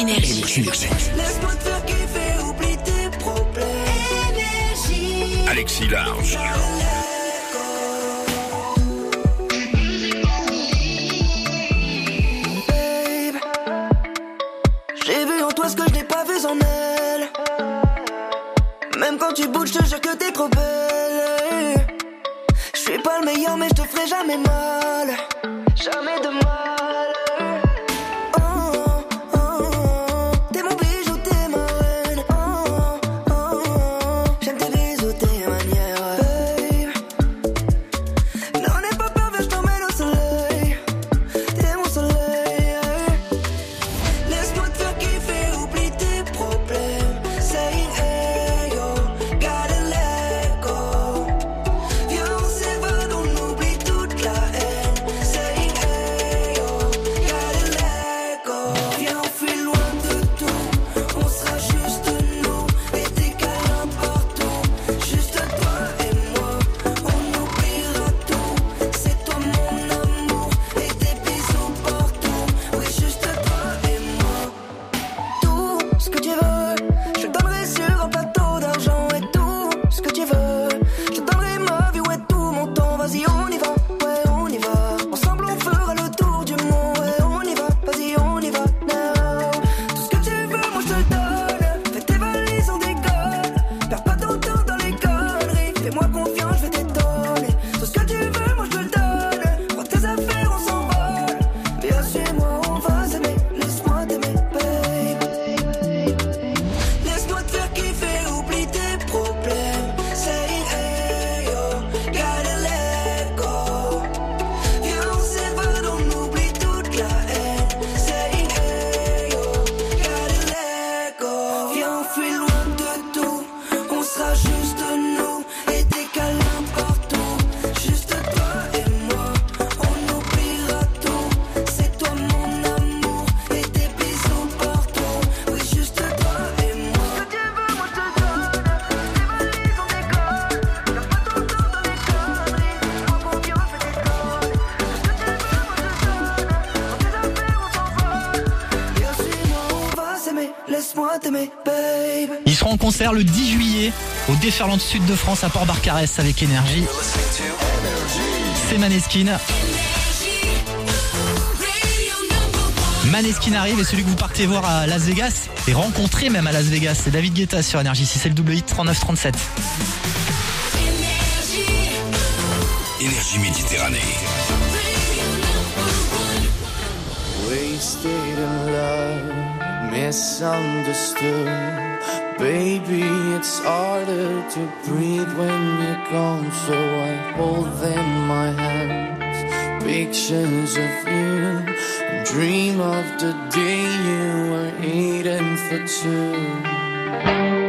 Énergie. Alexis Large. J'ai vu en toi ce que je n'ai pas vu en elle. Même quand tu bouges, je te jure que t'es trop belle. Je suis pas le meilleur, mais je te ferai jamais mal. Jamais de mal. Ils seront en concert le 10 juillet au Déferlante Sud de France à Port-Barcarès avec Énergie. C'est Maneskin. Maneskin arrive et celui que vous partez voir à Las Vegas et rencontrer même à Las Vegas, c'est David Guetta sur Énergie. Si c'est le double hit 3937. Énergie Méditerranée. wasted in love, misunderstood. Baby, it's harder to breathe when you're gone, so I hold them in my hands. Pictures of you, and dream of the day you were eating for two.